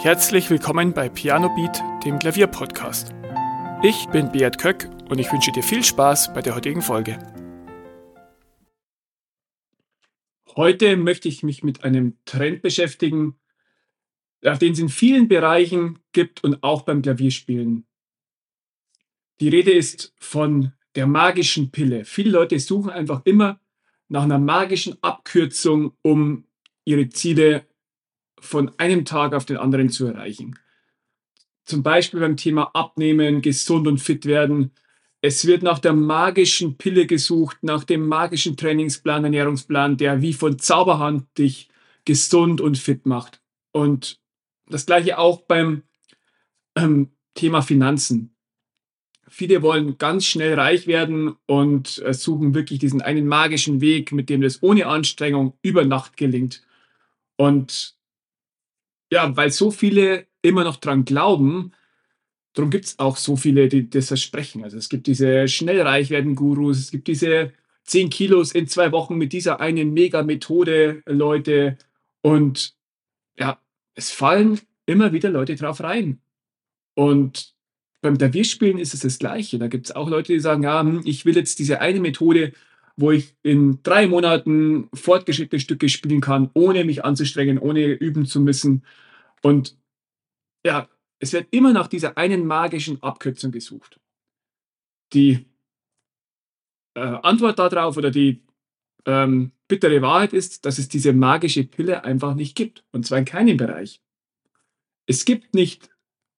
Herzlich willkommen bei Piano Beat, dem Klavierpodcast. Ich bin Beat Köck und ich wünsche dir viel Spaß bei der heutigen Folge. Heute möchte ich mich mit einem Trend beschäftigen, den es in vielen Bereichen gibt und auch beim Klavierspielen. Die Rede ist von der magischen Pille. Viele Leute suchen einfach immer nach einer magischen Abkürzung, um ihre Ziele von einem Tag auf den anderen zu erreichen. Zum Beispiel beim Thema Abnehmen, gesund und fit werden. Es wird nach der magischen Pille gesucht, nach dem magischen Trainingsplan, Ernährungsplan, der wie von Zauberhand dich gesund und fit macht. Und das gleiche auch beim ähm, Thema Finanzen. Viele wollen ganz schnell reich werden und äh, suchen wirklich diesen einen magischen Weg, mit dem das ohne Anstrengung über Nacht gelingt. Und ja, weil so viele immer noch dran glauben, darum gibt es auch so viele, die das versprechen. Also es gibt diese schnell reich werden Gurus, es gibt diese 10 Kilos in zwei Wochen mit dieser einen Mega-Methode, Leute. Und ja, es fallen immer wieder Leute drauf rein. Und beim Klavierspielen ist es das Gleiche. Da gibt es auch Leute, die sagen, ja, hm, ich will jetzt diese eine Methode, wo ich in drei Monaten fortgeschrittene Stücke spielen kann, ohne mich anzustrengen, ohne üben zu müssen. Und ja, es wird immer nach dieser einen magischen Abkürzung gesucht. Die äh, Antwort darauf oder die ähm, bittere Wahrheit ist, dass es diese magische Pille einfach nicht gibt. Und zwar in keinem Bereich. Es gibt nicht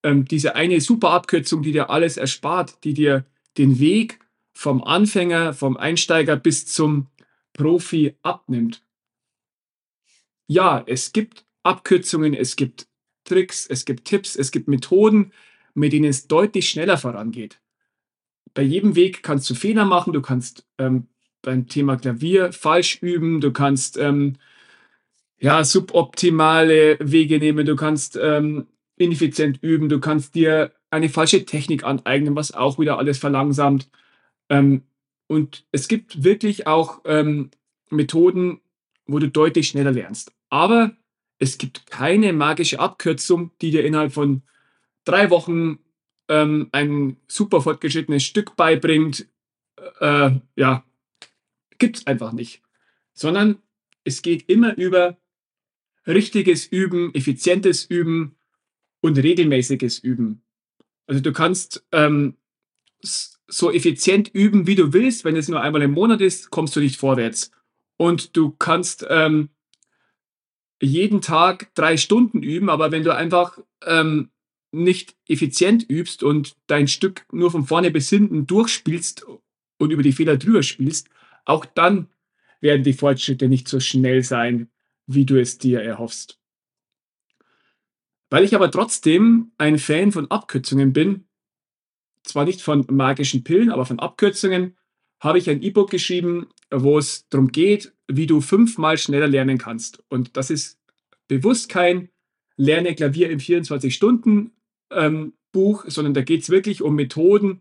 ähm, diese eine super Abkürzung, die dir alles erspart, die dir den Weg vom Anfänger, vom Einsteiger bis zum Profi abnimmt. Ja, es gibt Abkürzungen, es gibt Tricks, es gibt Tipps, es gibt Methoden, mit denen es deutlich schneller vorangeht. Bei jedem Weg kannst du Fehler machen, du kannst ähm, beim Thema Klavier falsch üben, du kannst ähm, ja, suboptimale Wege nehmen, du kannst ähm, ineffizient üben, du kannst dir eine falsche Technik aneignen, was auch wieder alles verlangsamt. Ähm, und es gibt wirklich auch ähm, Methoden, wo du deutlich schneller lernst. Aber es gibt keine magische Abkürzung, die dir innerhalb von drei Wochen ähm, ein super fortgeschrittenes Stück beibringt. Äh, ja, gibt es einfach nicht. Sondern es geht immer über richtiges Üben, effizientes Üben und regelmäßiges Üben. Also du kannst ähm, so effizient üben, wie du willst. Wenn es nur einmal im Monat ist, kommst du nicht vorwärts. Und du kannst ähm, jeden Tag drei Stunden üben, aber wenn du einfach ähm, nicht effizient übst und dein Stück nur von vorne bis hinten durchspielst und über die Fehler drüber spielst, auch dann werden die Fortschritte nicht so schnell sein, wie du es dir erhoffst. Weil ich aber trotzdem ein Fan von Abkürzungen bin, zwar nicht von magischen Pillen, aber von Abkürzungen, habe ich ein E-Book geschrieben, wo es darum geht, wie du fünfmal schneller lernen kannst. Und das ist bewusst kein Lerne Klavier in 24 Stunden ähm, Buch, sondern da geht es wirklich um Methoden,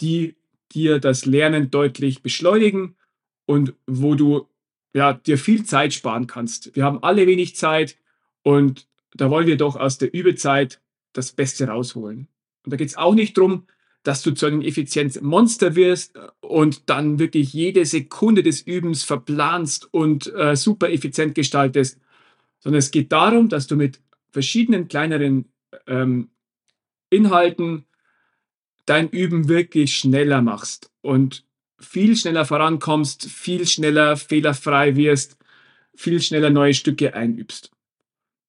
die dir das Lernen deutlich beschleunigen und wo du ja, dir viel Zeit sparen kannst. Wir haben alle wenig Zeit und da wollen wir doch aus der Übezeit das Beste rausholen. Und da geht es auch nicht darum, dass du zu einem Effizienzmonster wirst und dann wirklich jede Sekunde des Übens verplanst und äh, super effizient gestaltest, sondern es geht darum, dass du mit verschiedenen kleineren ähm, Inhalten dein Üben wirklich schneller machst und viel schneller vorankommst, viel schneller fehlerfrei wirst, viel schneller neue Stücke einübst.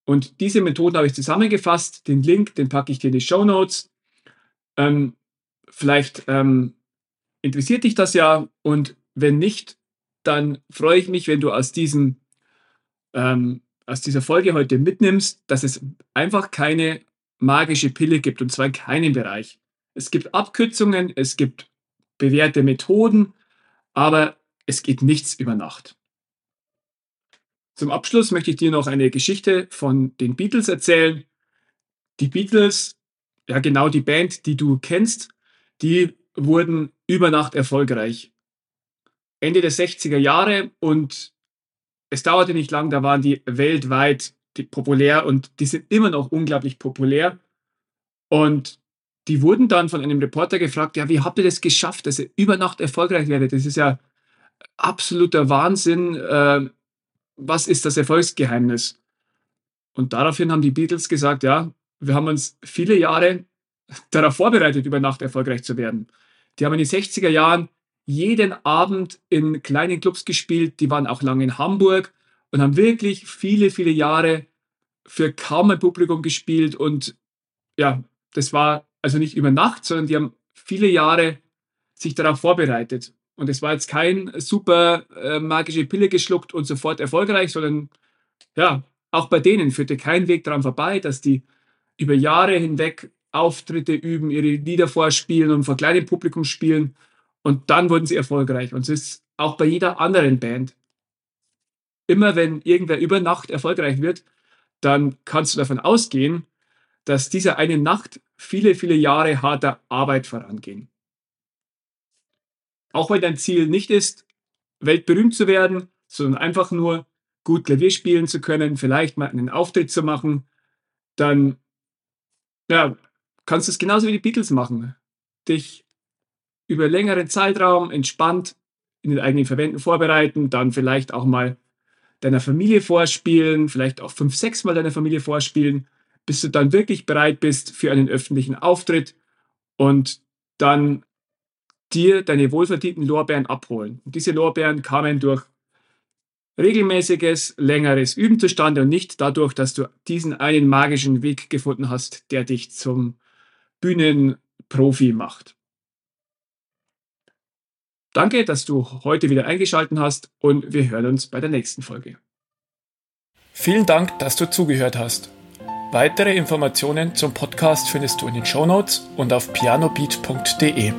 Und diese Methoden habe ich zusammengefasst. Den Link, den packe ich dir in die Show Notes. Ähm, vielleicht ähm, interessiert dich das ja und wenn nicht, dann freue ich mich, wenn du aus diesem ähm, aus dieser Folge heute mitnimmst, dass es einfach keine magische Pille gibt und zwar in keinem Bereich. Es gibt Abkürzungen, es gibt bewährte Methoden, aber es geht nichts über Nacht. Zum Abschluss möchte ich dir noch eine Geschichte von den Beatles erzählen. Die Beatles, ja genau die Band, die du kennst, die wurden über Nacht erfolgreich. Ende der 60er Jahre und es dauerte nicht lang, da waren die weltweit populär und die sind immer noch unglaublich populär. Und die wurden dann von einem Reporter gefragt, ja, wie habt ihr das geschafft, dass ihr über Nacht erfolgreich werdet? Das ist ja absoluter Wahnsinn. Äh, was ist das Erfolgsgeheimnis? Und daraufhin haben die Beatles gesagt, ja, wir haben uns viele Jahre darauf vorbereitet, über Nacht erfolgreich zu werden. Die haben in den 60er Jahren jeden Abend in kleinen Clubs gespielt, die waren auch lange in Hamburg und haben wirklich viele, viele Jahre für kaum ein Publikum gespielt und ja, das war also nicht über Nacht, sondern die haben viele Jahre sich darauf vorbereitet. Und es war jetzt kein super äh, magische Pille geschluckt und sofort erfolgreich, sondern ja, auch bei denen führte kein Weg daran vorbei, dass die über Jahre hinweg Auftritte üben, ihre Lieder vorspielen und vor kleinem Publikum spielen und dann wurden sie erfolgreich. Und es ist auch bei jeder anderen Band. Immer wenn irgendwer über Nacht erfolgreich wird, dann kannst du davon ausgehen, dass dieser eine Nacht viele, viele Jahre harter Arbeit vorangehen. Auch wenn dein Ziel nicht ist, weltberühmt zu werden, sondern einfach nur gut Klavier spielen zu können, vielleicht mal einen Auftritt zu machen, dann ja, kannst du es genauso wie die Beatles machen. Dich über längeren Zeitraum entspannt in den eigenen Verwenden vorbereiten, dann vielleicht auch mal deiner Familie vorspielen, vielleicht auch fünf, sechs Mal deiner Familie vorspielen, bis du dann wirklich bereit bist für einen öffentlichen Auftritt und dann dir deine wohlverdienten Lorbeeren abholen. Und diese Lorbeeren kamen durch regelmäßiges, längeres Üben zustande und nicht dadurch, dass du diesen einen magischen Weg gefunden hast, der dich zum Bühnenprofi macht. Danke, dass du heute wieder eingeschaltet hast und wir hören uns bei der nächsten Folge. Vielen Dank, dass du zugehört hast. Weitere Informationen zum Podcast findest du in den Show Notes und auf pianobeat.de.